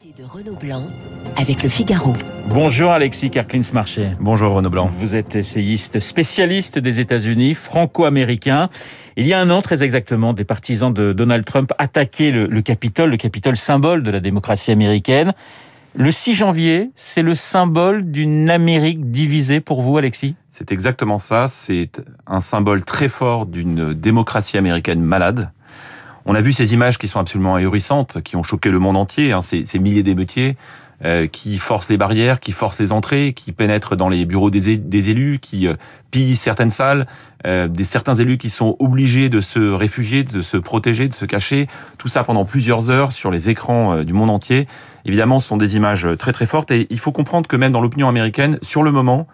de Renaud Blanc avec le Figaro. Bonjour Alexis Kerklins-Marché. Bonjour Renaud Blanc. Vous êtes essayiste spécialiste des États-Unis, franco-américain. Il y a un an, très exactement, des partisans de Donald Trump attaquaient le, le Capitole, le Capitole symbole de la démocratie américaine. Le 6 janvier, c'est le symbole d'une Amérique divisée pour vous, Alexis? C'est exactement ça. C'est un symbole très fort d'une démocratie américaine malade. On a vu ces images qui sont absolument ahurissantes, qui ont choqué le monde entier, hein, ces, ces, milliers d'émeutiers euh, qui forcent les barrières, qui forcent les entrées, qui pénètrent dans les bureaux des, des élus, qui euh, pillent certaines salles, euh, des certains élus qui sont obligés de se réfugier, de se protéger, de se cacher, tout ça pendant plusieurs heures sur les écrans euh, du monde entier. Évidemment, ce sont des images très très fortes et il faut comprendre que même dans l'opinion américaine, sur le moment,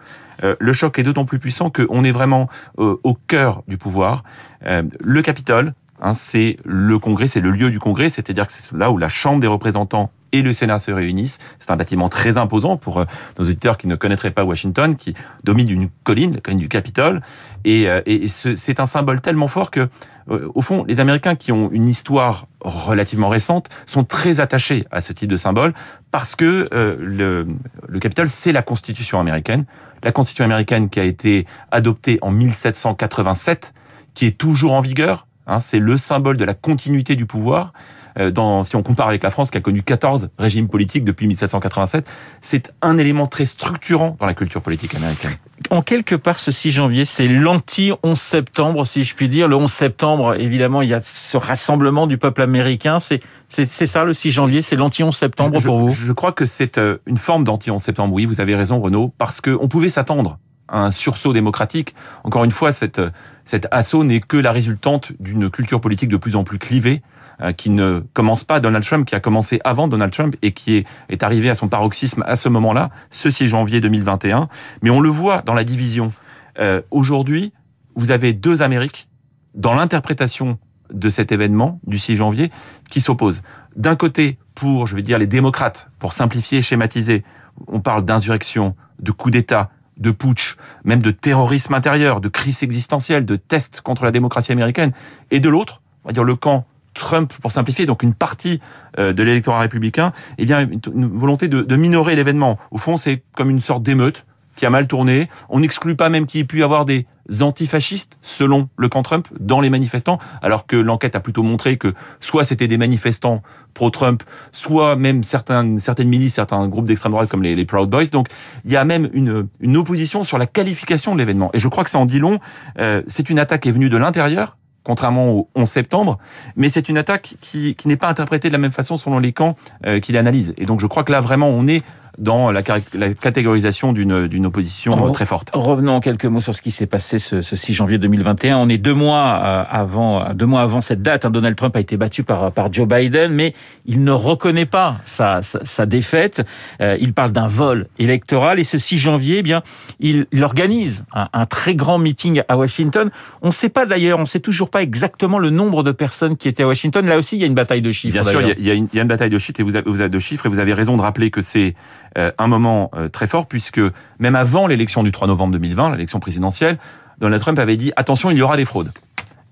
euh, le choc est d'autant plus puissant qu'on est vraiment au cœur du pouvoir. le Capitole, Hein, c'est le Congrès, c'est le lieu du Congrès, c'est-à-dire que c'est là où la Chambre des représentants et le Sénat se réunissent. C'est un bâtiment très imposant pour euh, nos auditeurs qui ne connaîtraient pas Washington, qui domine une colline, la colline du Capitole. Et, euh, et c'est un symbole tellement fort que, euh, au fond, les Américains qui ont une histoire relativement récente sont très attachés à ce type de symbole parce que le, le Capitole, c'est la Constitution américaine. La Constitution américaine qui a été adoptée en 1787, qui est toujours en vigueur, Hein, c'est le symbole de la continuité du pouvoir. Euh, dans, si on compare avec la France qui a connu 14 régimes politiques depuis 1787, c'est un élément très structurant dans la culture politique américaine. En quelque part, ce 6 janvier, c'est l'anti-11 septembre, si je puis dire. Le 11 septembre, évidemment, il y a ce rassemblement du peuple américain. C'est c'est ça le 6 janvier, c'est l'anti-11 septembre je, pour vous? Je crois que c'est euh, une forme d'anti-11 septembre. Oui, vous avez raison, Renaud, parce qu'on pouvait s'attendre un sursaut démocratique. Encore une fois, cette, cet assaut n'est que la résultante d'une culture politique de plus en plus clivée, euh, qui ne commence pas Donald Trump, qui a commencé avant Donald Trump et qui est, arrivé à son paroxysme à ce moment-là, ce 6 janvier 2021. Mais on le voit dans la division. Euh, Aujourd'hui, vous avez deux Amériques dans l'interprétation de cet événement du 6 janvier qui s'opposent. D'un côté, pour, je vais dire, les démocrates, pour simplifier, schématiser, on parle d'insurrection, de coup d'État, de putsch, même de terrorisme intérieur, de crise existentielle, de tests contre la démocratie américaine, et de l'autre, on va dire le camp Trump, pour simplifier, donc une partie euh, de l'électorat républicain, eh bien une volonté de, de minorer l'événement. Au fond, c'est comme une sorte d'émeute qui a mal tourné. On n'exclut pas même qu'il ait pu y avoir des antifascistes, selon le camp Trump, dans les manifestants, alors que l'enquête a plutôt montré que soit c'était des manifestants pro-Trump, soit même certaines, milices, certains groupes d'extrême droite comme les, les, Proud Boys. Donc il y a même une, une opposition sur la qualification de l'événement. Et je crois que ça en dit long. Euh, c'est une attaque qui est venue de l'intérieur, contrairement au 11 septembre, mais c'est une attaque qui, qui n'est pas interprétée de la même façon selon les camps euh, qui l'analysent. Et donc je crois que là vraiment on est dans la, la catégorisation d'une opposition Re très forte. Revenons en quelques mots sur ce qui s'est passé ce, ce, 6 janvier 2021. On est deux mois euh, avant, deux mois avant cette date. Hein, Donald Trump a été battu par, par Joe Biden, mais il ne reconnaît pas sa, sa, sa défaite. Euh, il parle d'un vol électoral et ce 6 janvier, eh bien, il, il organise un, un, très grand meeting à Washington. On ne sait pas d'ailleurs, on ne sait toujours pas exactement le nombre de personnes qui étaient à Washington. Là aussi, il y a une bataille de chiffres. Bien sûr, il y, a une, il y a une bataille de chiffres et vous avez, vous avez de chiffres et vous avez raison de rappeler que c'est euh, un moment euh, très fort puisque même avant l'élection du 3 novembre 2020, l'élection présidentielle, Donald Trump avait dit attention, il y aura des fraudes.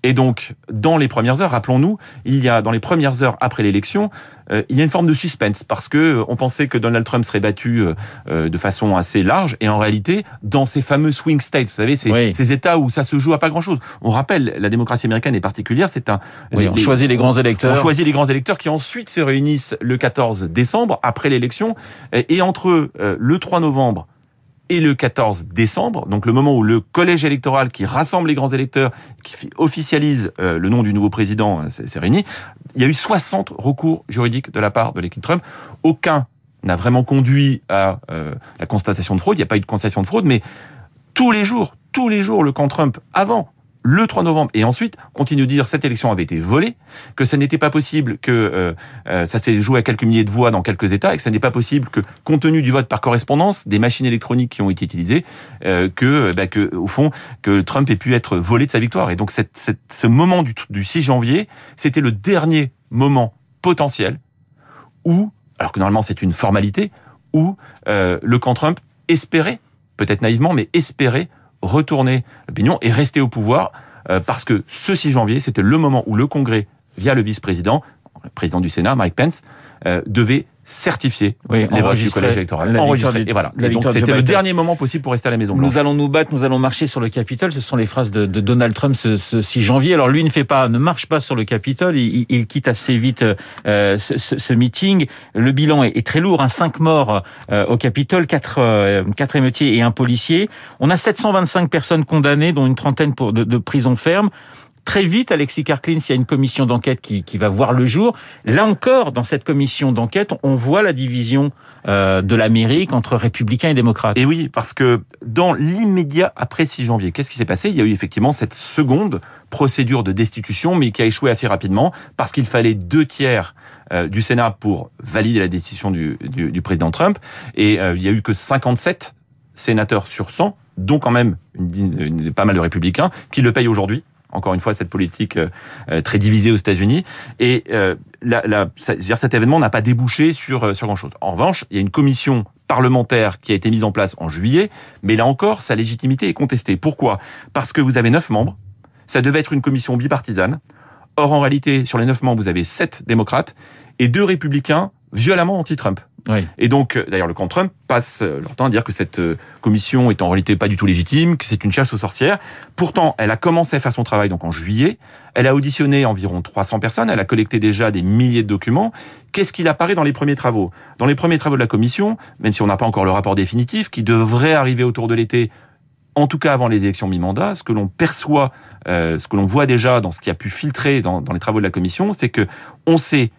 Et donc, dans les premières heures, rappelons-nous, il y a dans les premières heures après l'élection, euh, il y a une forme de suspense parce que euh, on pensait que Donald Trump serait battu euh, euh, de façon assez large, et en réalité, dans ces fameux swing states, vous savez, ces, oui. ces États où ça se joue à pas grand-chose. On rappelle, la démocratie américaine est particulière. C'est un. Oui, on choisit les grands électeurs. On choisit les grands électeurs qui ensuite se réunissent le 14 décembre après l'élection, et entre le 3 novembre et le 14 décembre, donc le moment où le collège électoral qui rassemble les grands électeurs, qui officialise euh, le nom du nouveau président, euh, s'est réuni, il y a eu 60 recours juridiques de la part de l'équipe Trump. Aucun n'a vraiment conduit à euh, la constatation de fraude. Il n'y a pas eu de constatation de fraude, mais tous les jours, tous les jours, le camp Trump, avant le 3 novembre et ensuite continue de dire cette élection avait été volée, que ce n'était pas possible que euh, euh, ça s'est joué à quelques milliers de voix dans quelques États et que ce n'est pas possible que compte tenu du vote par correspondance, des machines électroniques qui ont été utilisées, euh, que, bah, que au fond que Trump ait pu être volé de sa victoire. Et donc ce moment du, du 6 janvier, c'était le dernier moment potentiel où, alors que normalement c'est une formalité, où le camp Trump espérait, peut-être naïvement, mais espérait retourner l'opinion et rester au pouvoir euh, parce que ce 6 janvier, c'était le moment où le Congrès, via le vice-président, le président du Sénat, Mike Pence, euh, devait certifier Oui, les votes du collège électoral. du- Et voilà. Et donc c'était le dernier moment possible pour rester à la Maison Blanche. Nous allons nous battre, nous allons marcher sur le Capitole. Ce sont les phrases de, de Donald Trump ce, ce 6 janvier. Alors lui ne fait pas, ne marche pas sur le Capitole. Il, quitte assez vite euh, ce, meeting. Le bilan est, est très lourd. Hein, cinq morts euh, au Capitole, quatre, euh, quatre émeutiers et un policier. On a 725 personnes condamnées, dont une trentaine pour de, de prison ferme. Très vite, Alexis Karklin, il y a une commission d'enquête qui, qui va voir le jour. Là encore, dans cette commission d'enquête, on voit la division euh, de l'Amérique entre républicains et démocrates. Et oui, parce que dans l'immédiat après 6 janvier, qu'est-ce qui s'est passé? Il y a eu effectivement cette seconde procédure de destitution, mais qui a échoué assez rapidement, parce qu'il fallait deux tiers euh, du Sénat pour valider la décision du, du, du président Trump, et euh, il y a eu que 57 sénateurs sur 100, dont quand même une, une- pas mal de républicains, qui le payent aujourd'hui. Encore une fois, cette politique euh, euh, très divisée aux États-Unis. Et euh, la, la, dire, cet événement n'a pas débouché sur, sur grand-chose. En revanche, il y a une commission parlementaire qui a été mise en place en juillet, mais là encore, sa légitimité est contestée. Pourquoi? Parce que vous avez neuf membres. Ça devait être une commission bipartisane. Or, en réalité, sur les neuf membres, vous avez sept démocrates et deux républicains violemment anti-Trump. Et donc, euh, d'ailleurs, le camp Trump passe euh, leur temps à dire que cette euh, commission est en réalité pas du tout légitime, que c'est une chasse aux sorcières. Pourtant, elle a commencé à faire son travail donc en juillet. Elle a auditionné environ 300 personnes. Elle a collecté déjà des milliers de documents. Qu'est-ce qu'il apparaît dans les premiers travaux? Dans les premiers travaux de la commission, même si on n'a pas encore le rapport définitif, qui devrait arriver autour de l'été, en tout cas avant les élections mi-mandat, ce que l'on perçoit, ce que l'on voit déjà dans ce qui a pu filtrer dans, dans les travaux de la commission, c'est que on sait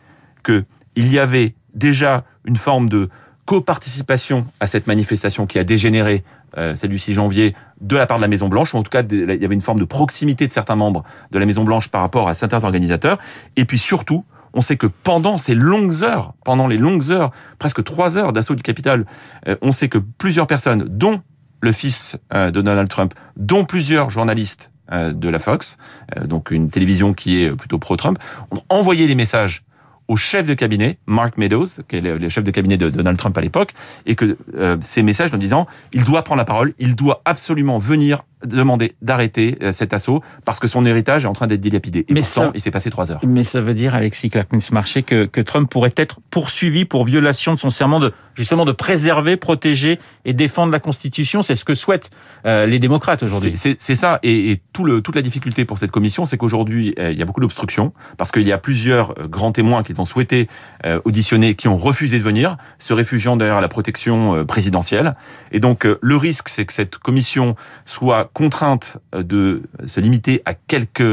que il y avait déjà une forme de coparticipation à cette manifestation qui a dégénéré, euh, celle du 6 janvier, de la part de la Maison Blanche, ou en tout cas il y avait une forme de proximité de certains membres de la Maison Blanche par rapport à certains organisateurs, et puis surtout, on sait que pendant ces longues heures, pendant les longues heures, presque trois heures d'assaut du Capitole, euh, on sait que plusieurs personnes, dont le fils euh, de Donald Trump, dont plusieurs journalistes euh, de la Fox, donc une télévision qui est plutôt pro-Trump, ont envoyé des messages au chef de cabinet, Mark Meadows, qui est le, chef de cabinet de Donald Trump à l'époque, et que euh, ces messages en disant il doit prendre la parole, il doit absolument venir demander d'arrêter euh, cet assaut parce que son héritage est en train d'être dilapidé. Et Mais pourtant, ça- il s'est passé trois heures. Mais ça veut dire, Alexis Clarkins-Marché, que, que Trump pourrait être poursuivi pour violation de son serment de justement de préserver, protéger et défendre la Constitution. C'est ce que souhaitent euh, les démocrates aujourd'hui. C'est- ça, et, et tout le, toute la difficulté pour cette commission, c'est qu'aujourd'hui, euh, il y a beaucoup d'obstructions, parce qu'il y a plusieurs euh, grands témoins qui ont souhaité euh, auditionner, qui ont refusé de venir, se réfugiant derrière la protection euh, présidentielle. Et donc, euh, le risque, c'est que cette commission soit contrainte de se limiter à quelques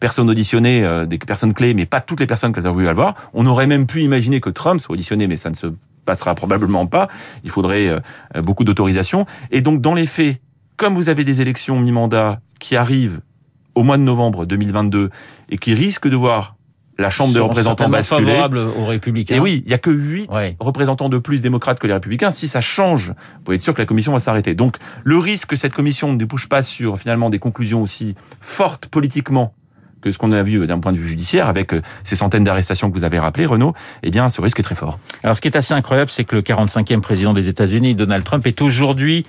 personnes auditionnées, des personnes clés, mais pas toutes les personnes qu'elles ont voulu avoir. On aurait même pu imaginer que Trump soit auditionné, mais ça ne se passera probablement pas. Il faudrait beaucoup d'autorisation. Et donc, dans les faits, comme vous avez des élections mi-mandat qui arrivent au mois de novembre 2022 et qui risquent de voir la Chambre des représentants certainement basculer. favorables aux républicains. Et oui, il y a que 8 Ouais. représentants de plus démocrates que les républicains. Si ça change, vous pouvez être sûr que la commission va s'arrêter. Donc, le risque que cette commission ne débouche pas sur finalement des conclusions aussi fortes politiquement que ce qu'on a vu d'un point de vue judiciaire avec euh, ces centaines d'arrestations que vous avez rappelées, Renaud, eh bien, ce risque est très fort. Alors, ce qui est assez incroyable, c'est que le 45e président des États-Unis, Donald Trump, est aujourd'hui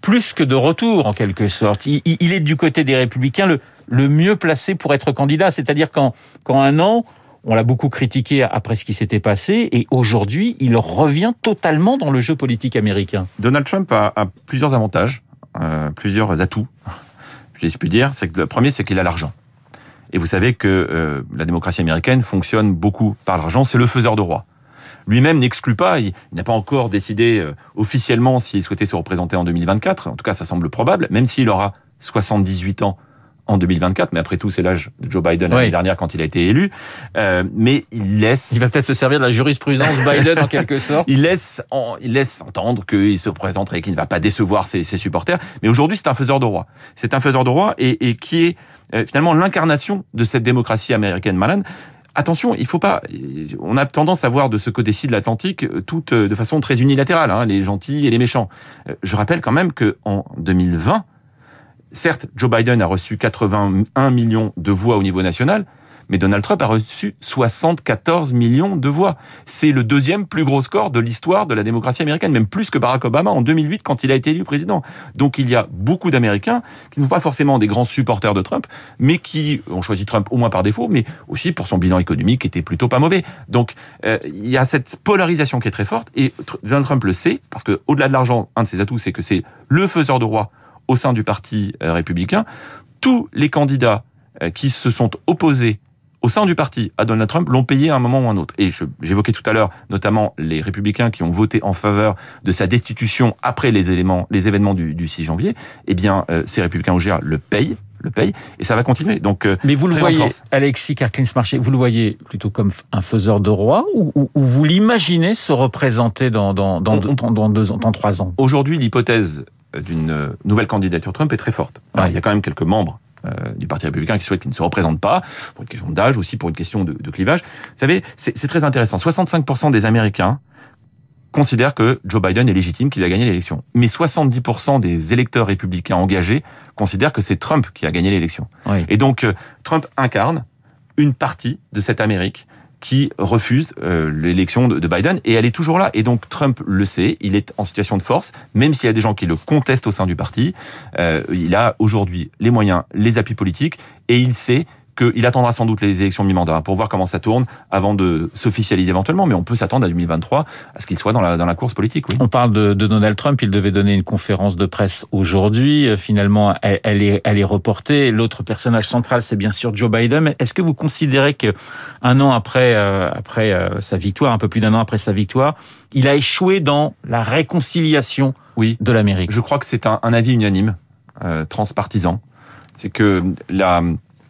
plus que de retour, en quelque sorte. Il, est du côté des républicains le, mieux placé pour être candidat. C'est-à-dire qu'en un an, on l'a beaucoup critiqué après ce qui s'était passé, et aujourd'hui, il revient totalement dans le jeu politique américain. Donald Trump a, plusieurs avantages, euh, plusieurs atouts, je puis dire. C'est que le premier, c'est qu'il a l'argent. Et vous savez que euh, la démocratie américaine fonctionne beaucoup par l'argent. C'est le faiseur de roi. Lui-même n'exclut pas, il, il n'a pas encore décidé euh, officiellement s'il souhaitait se représenter en 2024. En tout cas, ça semble probable, même s'il aura 78 ans en 2024. Mais après tout, c'est l'âge de Joe Biden l'année Oui. dernière quand il a été élu. Euh, mais il laisse Il va peut-être se servir de la jurisprudence Biden en quelque sorte. il laisse, en- il laisse entendre qu'il se présenterait, qu'il ne va pas décevoir ses, ses supporters. Mais aujourd'hui, c'est un faiseur de roi. C'est un faiseur de roi et, et qui est euh, finalement l'incarnation de cette démocratie américaine malade. Attention, il faut pas. On a tendance à voir de ce côté-ci de l'Atlantique euh, tout euh, de façon très unilatérale, hein, les gentils et les méchants. Euh, Je rappelle quand même que en 2020, certes, Joe Biden a reçu 81 millions de voix au niveau national, mais Donald Trump a reçu 74 millions de voix. C'est le deuxième plus gros score de l'histoire de la démocratie américaine, même plus que Barack Obama en 2008 quand il a été élu président. Donc il y a beaucoup d'Américains qui ne sont pas forcément des grands supporters de Trump, mais qui ont choisi Trump au moins par défaut, mais aussi pour son bilan économique qui était plutôt pas mauvais. Donc euh, il y a cette polarisation qui est très forte et Donald Trump le sait parce que au-delà de l'argent, un de ses atouts, c'est que c'est le faiseur de roi au sein du parti euh, républicain. Tous les candidats euh, qui se sont opposés au sein du parti à Donald Trump l'ont payé à un moment ou à un autre. Et j'évoquais tout à l'heure notamment les républicains qui ont voté en faveur de sa destitution après les éléments, les événements du, du 6 janvier. Eh bien, euh, ces républicains au GR le payent le payent et ça va continuer. Donc, euh, mais vous le voyez, Alexis Karklins Marché, vous le voyez plutôt comme un faiseur de roi ou, ou, vous l'imaginez se représenter dans dans dans, deux, dans deux ans, dans trois ans? Aujourd'hui, l'hypothèse d'une nouvelle candidature Trump est très forte. Alors, Il y a quand même quelques membres euh, du Parti républicain qui souhaitent qu'il ne se représente pas, pour une question d'âge, aussi pour une question de, de clivage. Vous savez, c'est très intéressant. 65% des Américains considèrent que Joe Biden est légitime, qu'il a gagné l'élection. Mais 70% des électeurs républicains engagés considèrent que c'est Trump qui a gagné l'élection. Oui. Et donc, euh, Trump incarne une partie de cette Amérique qui refuse euh, l'élection de, de, Biden et elle est toujours là. Et donc Trump le sait, il est en situation de force, même s'il y a des gens qui le contestent au sein du parti. Euh, il a aujourd'hui les moyens, les appuis politiques et il sait qu'il attendra sans doute les élections mi-mandat pour voir comment ça tourne avant de s'officialiser éventuellement, mais on peut s'attendre à 2023 à ce qu'il soit dans la, dans la course politique. Oui. On parle de, de, Donald Trump, il devait donner une conférence de presse aujourd'hui, euh, finalement elle, elle, est, elle est reportée. L'autre personnage central, c'est bien sûr Joe Biden. Est-ce que vous considérez que un an après, euh, après euh, sa victoire, un peu plus d'un an après sa victoire, il a échoué dans la réconciliation oui. de l'Amérique? Je crois que c'est un, un, avis unanime, euh, transpartisan. C'est que la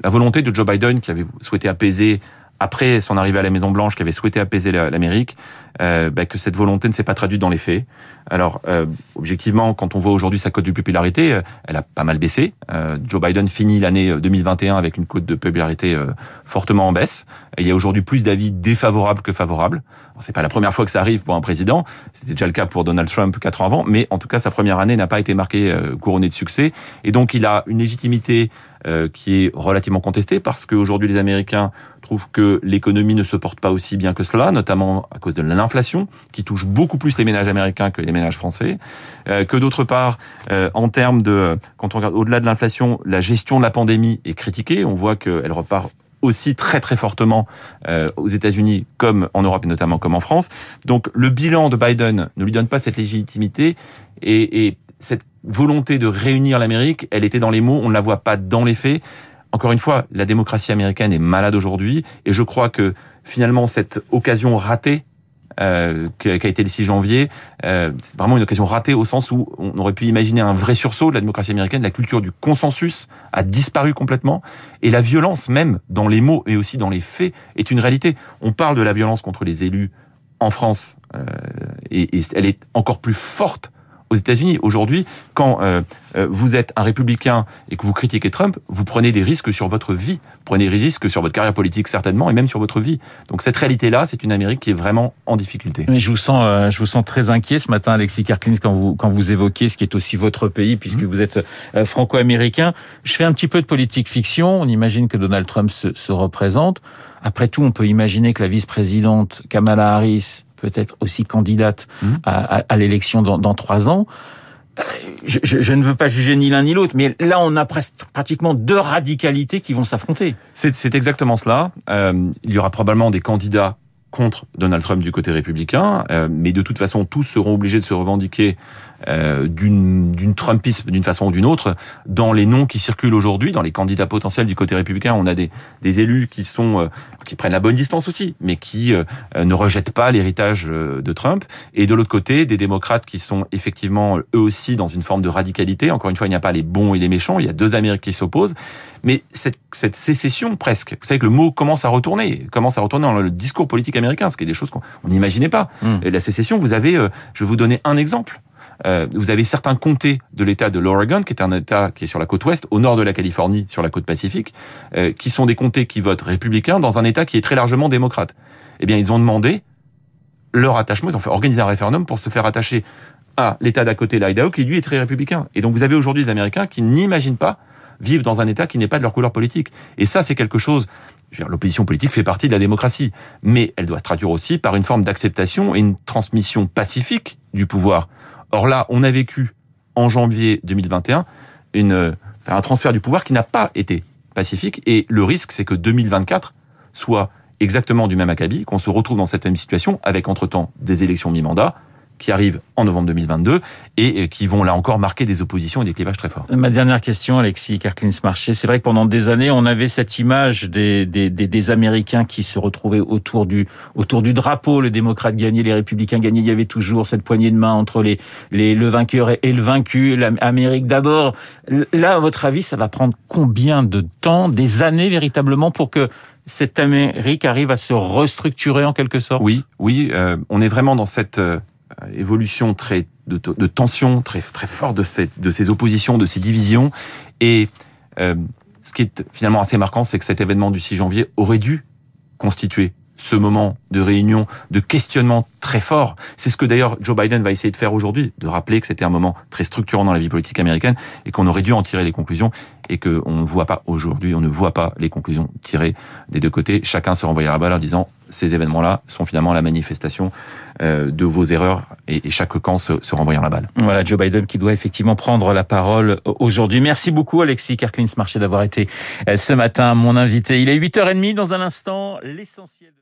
la volonté de Joe Biden, qui avait souhaité apaiser après son arrivée à la Maison Blanche, qui avait souhaité apaiser l'Amérique, euh, bah, que cette volonté ne s'est pas traduite dans les faits. Alors, euh, objectivement, quand on voit aujourd'hui sa cote de popularité, euh, elle a pas mal baissé. Euh, Joe Biden finit l'année 2021 avec une cote de popularité euh, fortement en baisse. Il y a aujourd'hui plus d'avis défavorables que favorables. C'est pas la première fois que ça arrive pour un président. C'était déjà le cas pour Donald Trump quatre ans avant, mais en tout cas, sa première année n'a pas été marquée euh, couronnée de succès. Et donc, il a une légitimité qui est relativement contestée parce qu'aujourd'hui, les Américains trouvent que l'économie ne se porte pas aussi bien que cela, notamment à cause de l'inflation, qui touche beaucoup plus les ménages américains que les ménages français, euh, que d'autre part, euh, en termes de, quand on regarde au-delà de l'inflation, la gestion de la pandémie est critiquée. On voit qu'elle repart aussi très très fortement euh, aux États-Unis comme en Europe et notamment comme en France. Donc le bilan de Biden ne lui donne pas cette légitimité et, et cette volonté de réunir l'Amérique, elle était dans les mots, on ne la voit pas dans les faits. Encore une fois, la démocratie américaine est malade aujourd'hui et je crois que finalement cette occasion ratée euh, qui a été le 6 janvier, euh, c'est vraiment une occasion ratée au sens où on aurait pu imaginer un vrai sursaut de la démocratie américaine, la culture du consensus a disparu complètement, et la violence même dans les mots et aussi dans les faits est une réalité. On parle de la violence contre les élus en France, euh, et, et elle est encore plus forte aux États-Unis. Aujourd'hui, quand euh, vous êtes un républicain et que vous critiquez Trump, vous prenez des risques sur votre vie, vous prenez des risques sur votre carrière politique certainement et même sur votre vie. Donc cette réalité-là, c'est une Amérique qui est vraiment en difficulté. Mais je vous sens, euh, je vous sens très inquiet ce matin, Alexis Karklins, quand vous quand vous évoquez ce qui est aussi votre pays, puisque mmh. vous êtes euh, franco-américain. Je fais un petit peu de politique fiction. On imagine que Donald Trump se, se représente. Après tout, on peut imaginer que la vice-présidente Kamala Harris peut-être aussi candidate mmh. à, à, à l'élection dans, dans, trois ans. Je, je, je, ne veux pas juger ni l'un ni l'autre, mais là, on a presque, pratiquement deux radicalités qui vont s'affronter. C'est exactement cela. Euh, il y aura probablement des candidats contre Donald Trump du côté républicain, euh, mais de toute façon, tous seront obligés de se revendiquer euh, d'une Trumpisme d'une façon ou d'une autre. Dans les noms qui circulent aujourd'hui, dans les candidats potentiels du côté républicain, on a des, des élus qui sont euh, qui prennent la bonne distance aussi, mais qui euh, ne rejettent pas l'héritage de Trump. Et de l'autre côté, des démocrates qui sont effectivement eux aussi dans une forme de radicalité. Encore une fois, il n'y a pas les bons et les méchants. Il y a deux Amériques qui s'opposent. Mais cette, cette sécession presque, vous savez que le mot commence à retourner, commence à retourner dans le discours politique américain, ce qui est des choses qu'on n'imaginait pas. Mmh. Et la sécession, vous avez, je vais vous donner un exemple. Euh, vous avez certains comtés de l'État de l'Oregon, qui est un État qui est sur la côte ouest, au nord de la Californie, sur la côte pacifique, euh, qui sont des comtés qui votent républicains dans un État qui est très largement démocrate. Eh bien, ils ont demandé leur attachement, ils ont fait organiser un référendum pour se faire attacher à l'État d'à côté, l'Idaho, qui lui est très républicain. Et donc, vous avez aujourd'hui des Américains qui n'imaginent pas vivent dans un État qui n'est pas de leur couleur politique. Et ça, c'est quelque chose. L'opposition politique fait partie de la démocratie, mais elle doit se traduire aussi par une forme d'acceptation et une transmission pacifique du pouvoir. Or là, on a vécu en janvier 2021 une, un transfert du pouvoir qui n'a pas été pacifique, et le risque, c'est que 2024 soit exactement du même acabit, qu'on se retrouve dans cette même situation avec entre-temps des élections mi-mandat qui arrivent en novembre 2022 et qui vont là encore marquer des oppositions et des clivages très forts. Ma dernière question, Alexis Karklins-Marché, c'est vrai que pendant des années, on avait cette image des, des, des, des, Américains qui se retrouvaient autour du, autour du drapeau, le démocrate gagné, les républicains gagnés, il y avait toujours cette poignée de main entre les, les, le vainqueur et le vaincu, l'Amérique d'abord. Là, à votre avis, ça va prendre combien de temps, des années véritablement pour que cette Amérique arrive à se restructurer en quelque sorte? Oui, oui, euh, on est vraiment dans cette euh, évolution très de, de, tension très très fort de ces de ces oppositions, de ces divisions. Et euh, ce qui est finalement assez marquant, c'est que cet événement du 6 janvier aurait dû constituer ce moment de réunion, de questionnement très fort. C'est ce que d'ailleurs Joe Biden va essayer de faire aujourd'hui, de rappeler que c'était un moment très structurant dans la vie politique américaine et qu'on aurait dû en tirer les conclusions et qu'on ne voit pas aujourd'hui, on ne voit pas les conclusions tirées des deux côtés. Chacun se renvoie à la balle en disant ces événements-là sont finalement la manifestation euh, de vos erreurs et, chaque camp se, se renvoyant la balle. Voilà, Joe Biden qui doit effectivement prendre la parole aujourd'hui. Merci beaucoup Alexis Kerklins Marché d'avoir été euh, ce matin mon invité. Il est 8h30 dans un instant, l'essentiel.